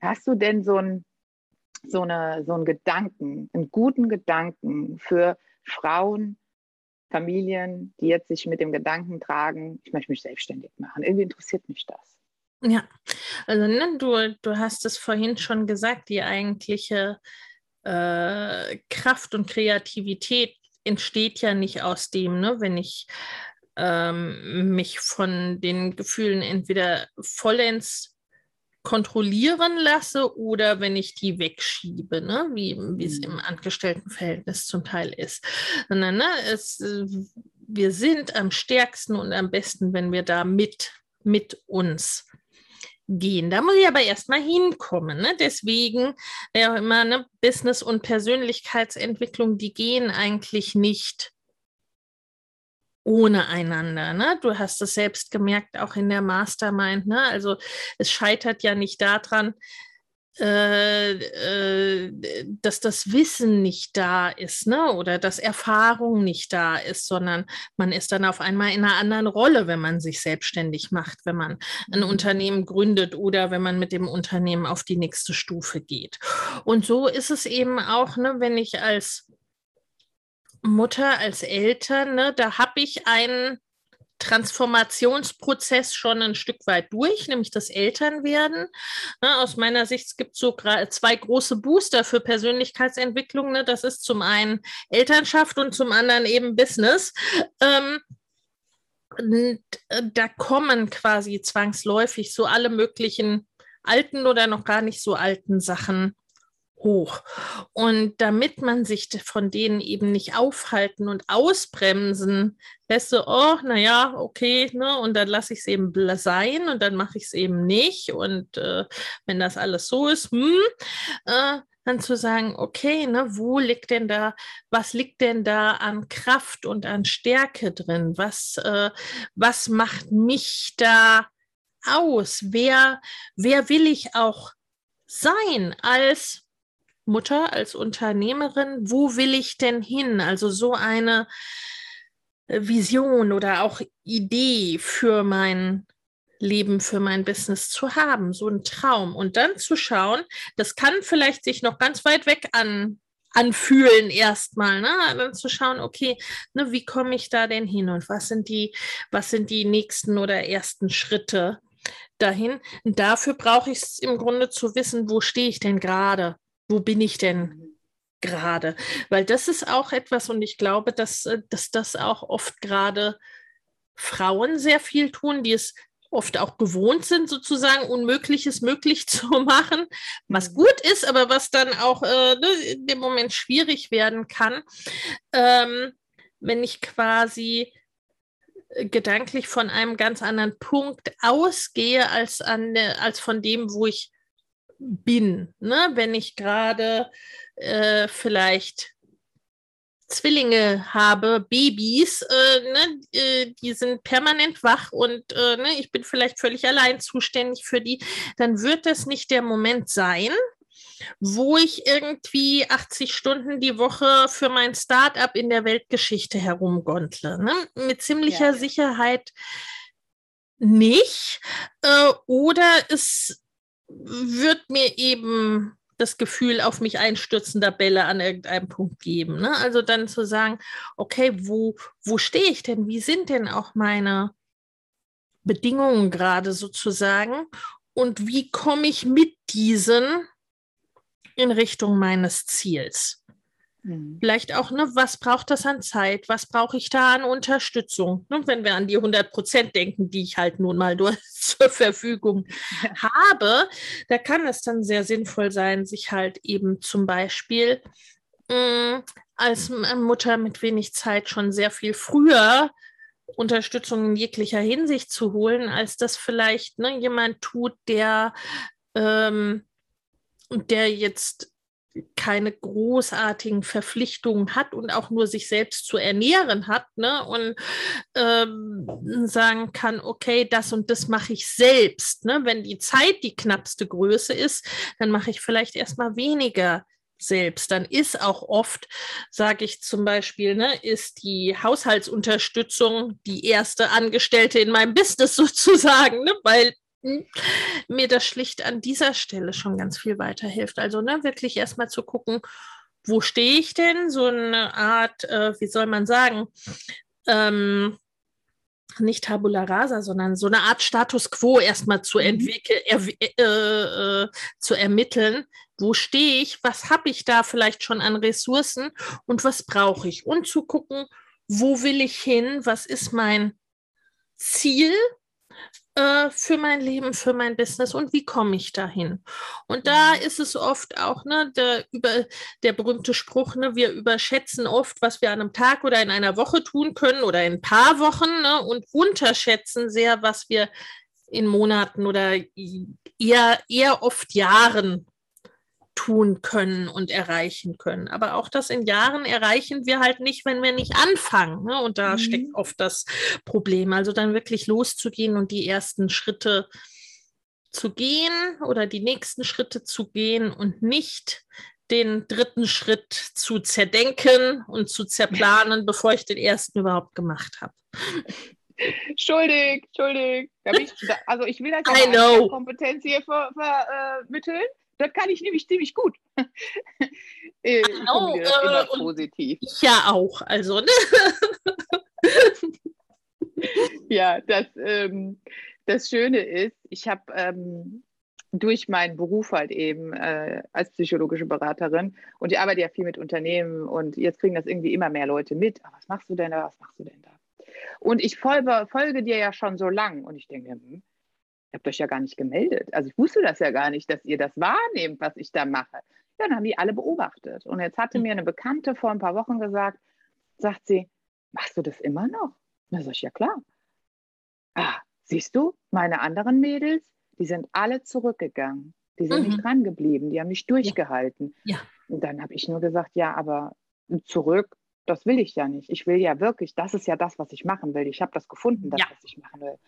hast du denn so, ein, so, eine, so einen Gedanken, einen guten Gedanken für Frauen, Familien, die jetzt sich mit dem Gedanken tragen, ich möchte mich selbstständig machen. Irgendwie interessiert mich das. Ja, also ne, du, du hast es vorhin schon gesagt, die eigentliche äh, Kraft und Kreativität entsteht ja nicht aus dem, ne, wenn ich ähm, mich von den Gefühlen entweder vollends kontrollieren lasse oder wenn ich die wegschiebe, ne? wie, es im mhm. Angestelltenverhältnis zum Teil ist. Sondern, ne, es, wir sind am stärksten und am besten, wenn wir da mit, mit uns gehen. Da muss ich aber erstmal hinkommen. Ne? Deswegen, ja auch immer, ne, Business- und Persönlichkeitsentwicklung, die gehen eigentlich nicht ohne einander. Ne? Du hast es selbst gemerkt, auch in der Mastermind. Ne? Also es scheitert ja nicht daran, äh, äh, dass das Wissen nicht da ist, ne? Oder dass Erfahrung nicht da ist, sondern man ist dann auf einmal in einer anderen Rolle, wenn man sich selbstständig macht, wenn man ein mhm. Unternehmen gründet oder wenn man mit dem Unternehmen auf die nächste Stufe geht. Und so ist es eben auch, ne, wenn ich als Mutter, als Eltern, ne, da habe ich einen Transformationsprozess schon ein Stück weit durch, nämlich das Elternwerden. Ne, aus meiner Sicht gibt es so zwei große Booster für Persönlichkeitsentwicklung. Ne? Das ist zum einen Elternschaft und zum anderen eben Business. Ähm, äh, da kommen quasi zwangsläufig so alle möglichen alten oder noch gar nicht so alten Sachen hoch. Und damit man sich von denen eben nicht aufhalten und ausbremsen lässt, so, oh, naja, okay, ne, und dann lasse ich es eben sein und dann mache ich es eben nicht. Und äh, wenn das alles so ist, hm, äh, dann zu sagen, okay, ne, wo liegt denn da, was liegt denn da an Kraft und an Stärke drin? Was, äh, was macht mich da aus? Wer, wer will ich auch sein als Mutter, als Unternehmerin, wo will ich denn hin? Also so eine äh, Vision oder auch Idee für mein Leben, für mein Business zu haben, so ein Traum. Und dann zu schauen, das kann vielleicht sich noch ganz weit weg an, anfühlen erstmal, ne? Dann zu schauen, okay, ne, wie komme ich da denn hin und was sind die, was sind die nächsten oder ersten Schritte dahin? Dafür brauche ich es im Grunde zu wissen, wo stehe ich denn gerade? Wo bin ich denn gerade? Weil das ist auch etwas, und ich glaube, dass, äh, dass das auch oft gerade Frauen sehr viel tun, die es oft auch gewohnt sind, sozusagen Unmögliches möglich [LAUGHS] zu machen, was mhm. gut ist, aber was dann auch äh, ne, in dem Moment schwierig werden kann, ähm, wenn ich quasi äh, gedanklich von einem ganz anderen Punkt ausgehe als, an, als von dem, wo ich bin. Ne? Wenn ich gerade äh, vielleicht Zwillinge habe, Babys, äh, ne, äh, die sind permanent wach und äh, ne, ich bin vielleicht völlig allein zuständig für die, dann wird das nicht der Moment sein, wo ich irgendwie 80 Stunden die Woche für mein Startup in der Weltgeschichte herumgontle. Ne? Mit ziemlicher ja. Sicherheit nicht. Äh, oder es wird mir eben das Gefühl auf mich einstürzender Bälle an irgendeinem Punkt geben. Ne? Also dann zu sagen, okay, wo, wo stehe ich denn? Wie sind denn auch meine Bedingungen gerade sozusagen? Und wie komme ich mit diesen in Richtung meines Ziels? Mhm. Vielleicht auch, ne, was braucht das an Zeit? Was brauche ich da an Unterstützung? Ne, wenn wir an die 100 Prozent denken, die ich halt nun mal [LAUGHS] zur Verfügung habe, da kann es dann sehr sinnvoll sein, sich halt eben zum Beispiel mh, mm, als Mutter mit wenig Zeit schon sehr viel früher Unterstützung in jeglicher Hinsicht zu holen, als das vielleicht ne, jemand tut, der, ähm, der jetzt keine großartigen Verpflichtungen hat und auch nur sich selbst zu ernähren hat ne? und ähm, sagen kann, okay, das und das mache ich selbst. Ne? Wenn die Zeit die knappste Größe ist, dann mache ich vielleicht erstmal weniger selbst. Dann ist auch oft, sage ich zum Beispiel, ne, ist die Haushaltsunterstützung die erste Angestellte in meinem Business [LAUGHS] sozusagen, ne, weil mir das schlicht an dieser Stelle schon ganz viel weiterhilft. Also ne, wirklich erstmal zu gucken, wo stehe ich denn? So eine Art, äh, wie soll man sagen, ähm, nicht Tabula Rasa, sondern so eine Art Status quo erstmal zu mhm. entwickeln, er, äh, äh, zu ermitteln. Wo stehe ich? Was habe ich da vielleicht schon an Ressourcen und was brauche ich? Und zu gucken, wo will ich hin? Was ist mein Ziel? Äh, für mein Leben, für mein Business und wie komme ich dahin? Und da mhm. ist es oft auch, ne, der, über, der berühmte Spruch, ne, wir überschätzen oft, was wir an einem Tag oder in einer Woche tun können oder in ein paar Wochen ne, und unterschätzen sehr, was wir in Monaten oder eher, eher oft Jahren tun können und erreichen können. Aber auch das in Jahren erreichen wir halt nicht, wenn wir nicht anfangen. Ne? Und da mhm. steckt oft das Problem. Also dann wirklich loszugehen und die ersten Schritte zu gehen oder die nächsten Schritte zu gehen und nicht den dritten Schritt zu zerdenken und zu zerplanen, bevor ich den ersten überhaupt gemacht habe. Schuldig, schuldig. also ich will das ja Kompetenz hier vermitteln. Ver, äh, das kann ich nämlich ziemlich gut. [LAUGHS] ich oh, äh, immer positiv. Ja, auch. Also, ne? [LAUGHS] ja, das, ähm, das Schöne ist, ich habe ähm, durch meinen Beruf halt eben äh, als psychologische Beraterin und ich arbeite ja viel mit Unternehmen und jetzt kriegen das irgendwie immer mehr Leute mit. Ah, was machst du denn da? Was machst du denn da? Und ich folge, folge dir ja schon so lang und ich denke, hm, habt euch ja gar nicht gemeldet. Also ich wusste das ja gar nicht, dass ihr das wahrnehmt, was ich da mache. Ja, dann haben die alle beobachtet. Und jetzt hatte hm. mir eine Bekannte vor ein paar Wochen gesagt, sagt sie, machst du das immer noch? Na, sag ich, ja klar. Ah, siehst du, meine anderen Mädels, die sind alle zurückgegangen. Die sind mhm. nicht dran geblieben, die haben nicht durchgehalten. Ja. ja. Und dann habe ich nur gesagt, ja, aber zurück, das will ich ja nicht. Ich will ja wirklich, das ist ja das, was ich machen will. Ich habe das gefunden, das, ja. was ich machen will.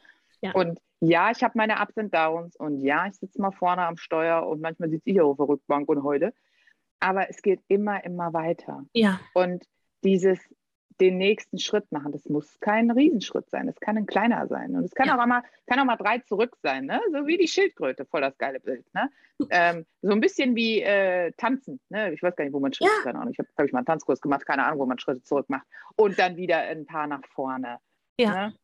Ja. Und ja, ich habe meine Ups und Downs und ja, ich sitze mal vorne am Steuer und manchmal sitze ich auf der Rückbank und heute. Aber es geht immer, immer weiter. Ja. Und dieses, den nächsten Schritt machen, das muss kein Riesenschritt sein, das kann ein kleiner sein. Und es kann, ja. auch, mal, kann auch mal drei zurück sein, ne? so wie die Schildkröte, voll das geile Bild. Ne? ähm, so ein bisschen wie äh, Tanzen. Ne? Ich weiß gar nicht, wo man Schritte, ja. keine Ahnung. Ich habe, glaube ich, mal einen Tanzkurs gemacht, keine Ahnung, wo man Schritte zurück macht. Und dann wieder ein paar nach vorne. Ja. Ne?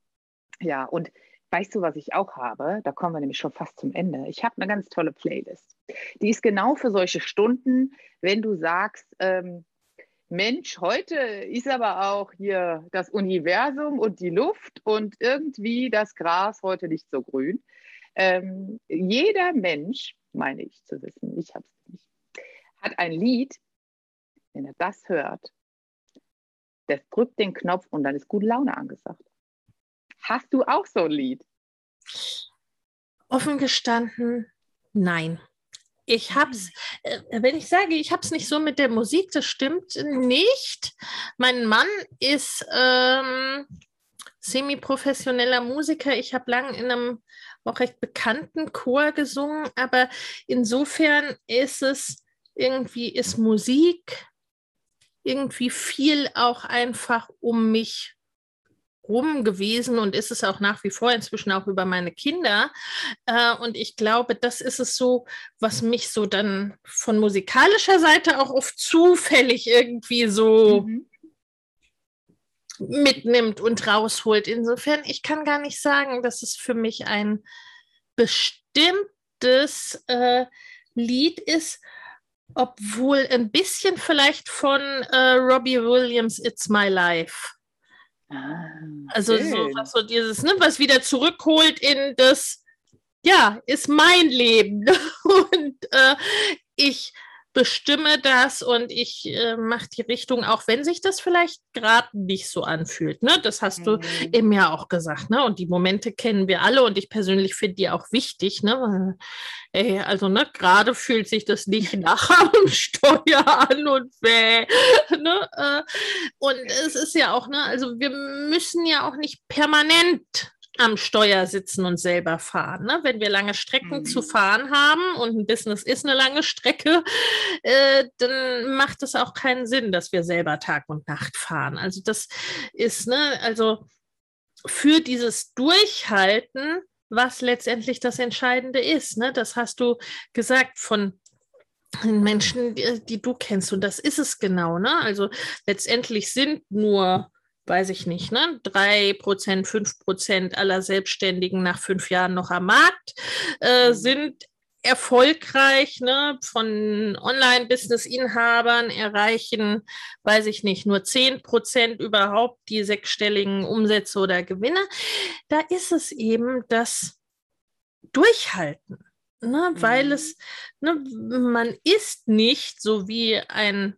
Ja, und Weißt du, was ich auch habe? Da kommen wir nämlich schon fast zum Ende. Ich habe eine ganz tolle Playlist. Die ist genau für solche Stunden, wenn du sagst, ähm, Mensch, heute ist aber auch hier das Universum und die Luft und irgendwie das Gras heute nicht so grün. Ähm, jeder Mensch, meine ich zu wissen, ich habe es nicht, hat ein Lied, wenn er das hört, das drückt den Knopf und dann ist gute Laune angesagt. Hast du auch so ein Lied? Offen gestanden, nein. Ich hab's, äh, wenn ich sage, ich hab's nicht so mit der Musik, das stimmt nicht. Mein Mann ist ähm, semi-professioneller Musiker. Ich habe lange in einem auch recht bekannten Chor gesungen, aber insofern ist es irgendwie, ist Musik irgendwie viel auch einfach um mich rum gewesen und ist es auch nach wie vor inzwischen auch über meine Kinder. Äh, und ich glaube, das ist es so, was mich so dann von musikalischer Seite auch oft zufällig irgendwie so mhm. mitnimmt und rausholt. Insofern, ich kann gar nicht sagen, dass es für mich ein bestimmtes äh, Lied ist, obwohl ein bisschen vielleicht von äh, Robbie Williams It's My Life. Ah, also so, so, dieses, ne, was wieder zurückholt in das, ja, ist mein Leben. [LAUGHS] Und äh, ich bestimme das und ich äh, mache die Richtung, auch wenn sich das vielleicht gerade nicht so anfühlt. Ne? Das hast mhm. du eben ja auch gesagt. Ne? Und die Momente kennen wir alle und ich persönlich finde die auch wichtig. Ne? Ey, also ne, gerade fühlt sich das nicht nach [LAUGHS] am Steuer an und weh. Ne? Äh, und es ist ja auch, ne, also wir müssen ja auch nicht permanent am Steuer sitzen und selber fahren. Ne? Wenn wir lange Strecken mhm. zu fahren haben und ein Business ist eine lange Strecke, äh, dann macht es auch keinen Sinn, dass wir selber Tag und Nacht fahren. Also das ist, ne, also für dieses Durchhalten, was letztendlich das Entscheidende ist. Ne? Das hast du gesagt von Menschen, die, die du kennst. Und das ist es genau. Ne? Also letztendlich sind nur weiß ich nicht, ne, drei Prozent, fünf Prozent aller Selbstständigen nach fünf Jahren noch am Markt äh, mhm. sind erfolgreich, ne, von Online-Business-Inhabern erreichen, weiß ich nicht, nur zehn Prozent überhaupt die sechsstelligen Umsätze oder Gewinne. Da ist es eben das Durchhalten, ne, mhm. weil es, ne, man ist nicht so wie ein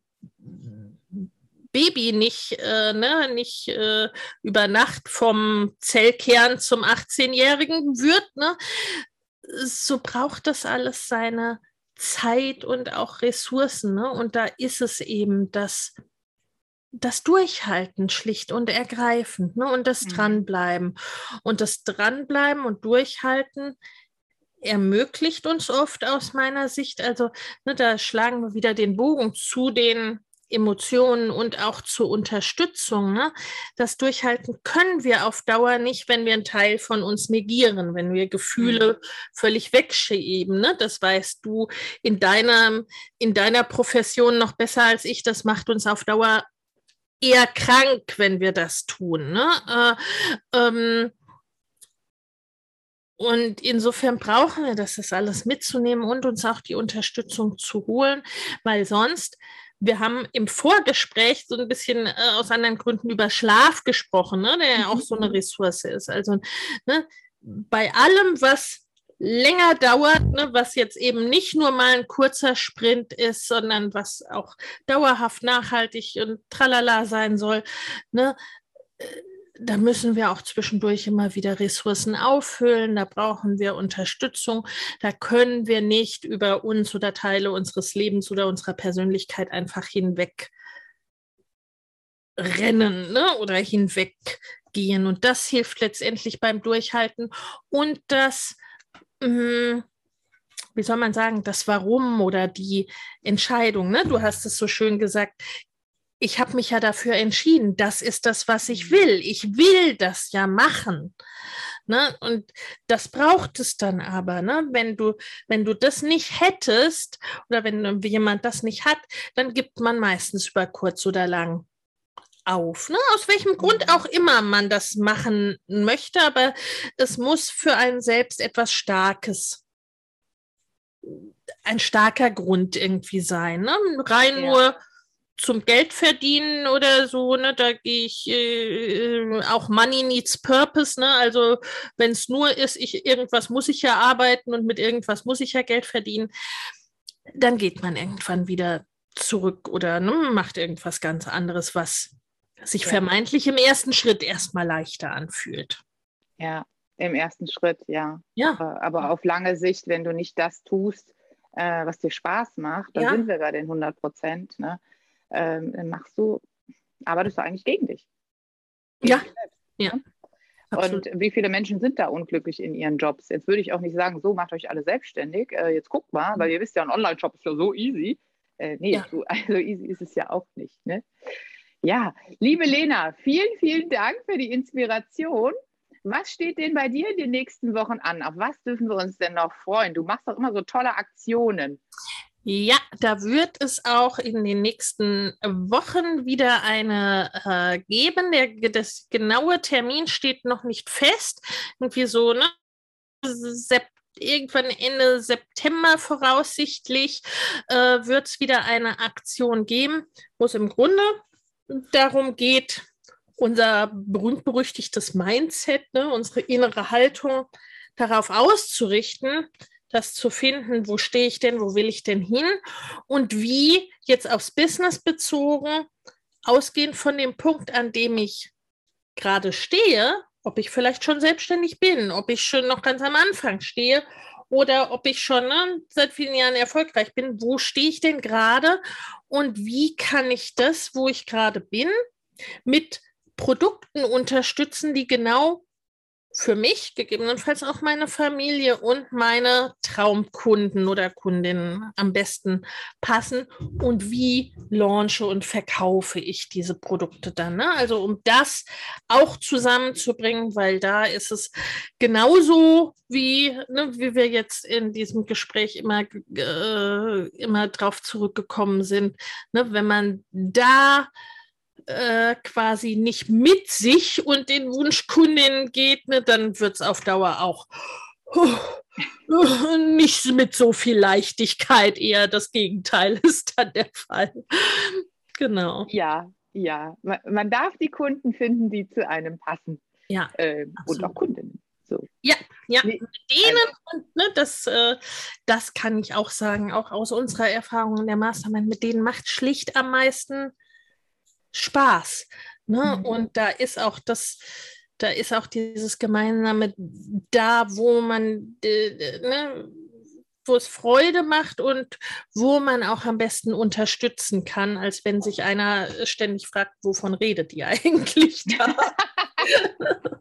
Baby nicht, äh, ne, nicht äh, über Nacht vom Zellkern zum 18-Jährigen wird, ne, so braucht das alles seine Zeit und auch Ressourcen. Ne? Und da ist es eben das, das Durchhalten schlicht und ergreifend ne? und das mhm. Dranbleiben. Und das Dranbleiben und Durchhalten ermöglicht uns oft aus meiner Sicht, also ne, da schlagen wir wieder den Bogen zu den Emotionen und auch zur Unterstützung. Ne? Das Durchhalten können wir auf Dauer nicht, wenn wir einen Teil von uns negieren, wenn wir Gefühle mhm. völlig wegschieben. Ne? Das weißt du in deiner, in deiner Profession noch besser als ich. Das macht uns auf Dauer eher krank, wenn wir das tun. Ne? Äh, ähm, und insofern brauchen wir das, das alles mitzunehmen und uns auch die Unterstützung zu holen, weil sonst wir haben im Vorgespräch so ein bisschen äh, aus anderen Gründen über Schlaf gesprochen, ne, der ja auch so eine mhm. Ressource ist. Also ne, bei allem, was länger dauert, ne, was jetzt eben nicht nur mal ein kurzer Sprint ist, sondern was auch dauerhaft nachhaltig und tralala sein soll, ne, äh, da müssen wir auch zwischendurch immer wieder Ressourcen auffüllen, da brauchen wir Unterstützung, da können wir nicht über uns oder Teile unseres Lebens oder unserer Persönlichkeit einfach hinweg rennen ne? oder hinweggehen. Und das hilft letztendlich beim Durchhalten und das, mh, hm, wie soll man sagen, das Warum oder die Entscheidung. Ne? Du hast es so schön gesagt, ich habe mich ja dafür entschieden, das ist das, was ich will. Ich will das ja machen. Ne? Und das braucht es dann aber. Ne? Wenn, du, wenn du das nicht hättest oder wenn jemand das nicht hat, dann gibt man meistens über kurz oder lang auf. Ne? Aus welchem Grund mhm. auch immer man das machen möchte, aber es muss für einen selbst etwas Starkes ein starker Grund irgendwie sein. Ne? Rein ja. nur zum Geld verdienen oder so, ne, da gehe ich äh, auch Money needs Purpose, ne? Also wenn es nur ist, ich irgendwas muss ich ja arbeiten und mit irgendwas muss ich ja Geld verdienen, dann geht man irgendwann wieder zurück oder ne, macht irgendwas ganz anderes, was sich ja. vermeintlich im ersten Schritt erstmal leichter anfühlt. Ja, im ersten Schritt, ja. Ja. Aber auf lange Sicht, wenn du nicht das tust, äh, was dir Spaß macht, dann ja. sind wir bei den 100 Prozent. Ne? Ähm, machst du, arbeitest du eigentlich gegen dich. Ja. Ja. Ne? Und wie viele Menschen sind da unglücklich in ihren Jobs? Jetzt würde ich auch nicht sagen, so macht euch alle selbstständig. Äh, jetzt guckt mal, weil mhm. ihr wisst ja, ein Online-Shop ist ja so easy. Äh, nee, ja. so [LAUGHS] also easy ist es ja auch nicht. Ne? Ja, liebe Lena, vielen, vielen Dank für die Inspiration. Was steht denn bei dir in den nächsten Wochen an? Auf was dürfen wir uns denn noch freuen? Du machst doch immer so tolle Aktionen. Ja, da wird es auch in den nächsten Wochen wieder eine äh, geben. Der, das genaue Termin steht noch nicht fest. Irgendwie so, ne? Sept irgendwann Ende September voraussichtlich äh, wird es wieder eine Aktion geben, wo es im Grunde darum geht, unser berühmt-berüchtigtes Mindset, ne, unsere innere Haltung darauf auszurichten, das zu finden, wo stehe ich denn, wo will ich denn hin? Und wie jetzt aufs Business bezogen, ausgehend von dem Punkt, an dem ich gerade stehe, ob ich vielleicht schon selbstständig bin, ob ich schon noch ganz am Anfang stehe oder ob ich schon ne, seit vielen Jahren erfolgreich bin, wo stehe ich denn gerade und wie kann ich das, wo ich gerade bin, mit Produkten unterstützen, die genau für mich, gegebenenfalls auch meine Familie und meine Traumkunden oder Kundinnen am besten passen und wie launche und verkaufe ich diese Produkte dann. Ne? Also um das auch zusammenzubringen, weil da ist es genauso wie, ne, wie wir jetzt in diesem Gespräch immer, äh, immer drauf zurückgekommen sind, ne? wenn man da äh, quasi nicht mit sich und den Wunschkundinnen geht, ne, dann wird es auf Dauer auch uh, nicht mit so viel Leichtigkeit, eher das Gegenteil [LAUGHS] ist dann der Fall. Genau. Ja, ja. Man, darf die Kunden finden, die zu einem passen. Ja. Äh, und auch Kundinnen. So. Ja, ja, mit denen, also, ne, das, äh, das kann ich auch sagen, auch aus unserer Erfahrung in der Mastermind, mit denen macht schlicht am meisten Spaß. Ne? Mhm. Und da ist auch das, da ist auch dieses gemeinsame da, wo man, äh, ne, wo es Freude macht und wo man auch am besten unterstützen kann, als wenn sich einer ständig fragt, wovon redet ihr [LAUGHS] eigentlich da? [LAUGHS]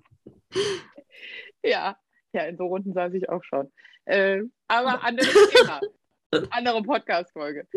ja, ja, in so Runden saß ich auch schon. Äh, aber anderes Thema. Andere Podcast-Folge.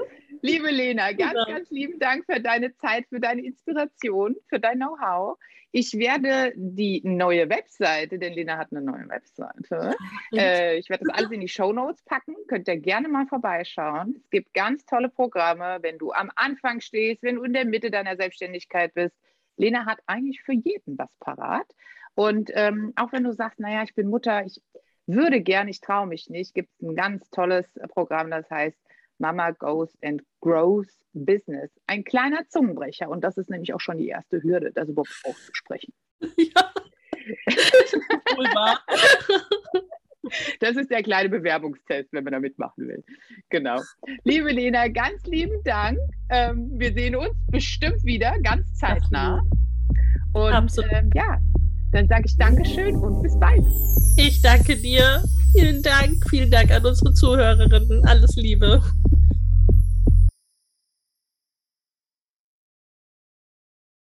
Liebe Lena, ganz, genau. ganz lieben Dank für deine Zeit, für deine Inspiration, für dein Know-how. Ich werde die neue Webseite, denn Lena hat eine neue Webseite. Äh, ich werde das alles in die Show Notes packen. Könnt ihr gerne mal vorbeischauen. Es gibt ganz tolle Programme, wenn du am Anfang stehst, wenn du in der Mitte deiner Selbstständigkeit bist. Lena hat eigentlich für jeden was parat. Und ähm, auch wenn du sagst, naja, ich bin Mutter, ich würde gern, ich traue mich nicht, gibt es ein ganz tolles Programm, das heißt Mama Goes and Grows Business. Ein kleiner Zungenbrecher und das ist nämlich auch schon die erste Hürde, das überhaupt auszusprechen. [LAUGHS] Ja. [LAUGHS] Das ist der kleine Bewerbungstest, wenn man da mitmachen will. Genau. Liebe Lena, ganz lieben Dank. Ähm, wir sehen uns bestimmt wieder, ganz zeitnah. Und Absolut. Ähm, ja, dann sage ich Dankeschön und bis bald. Ich danke dir. Vielen Dank. Vielen Dank an unsere Zuhörerinnen. Alles Liebe.